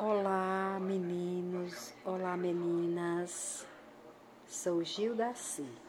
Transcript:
Olá, meninos, olá, meninas. Sou Gilda Assis.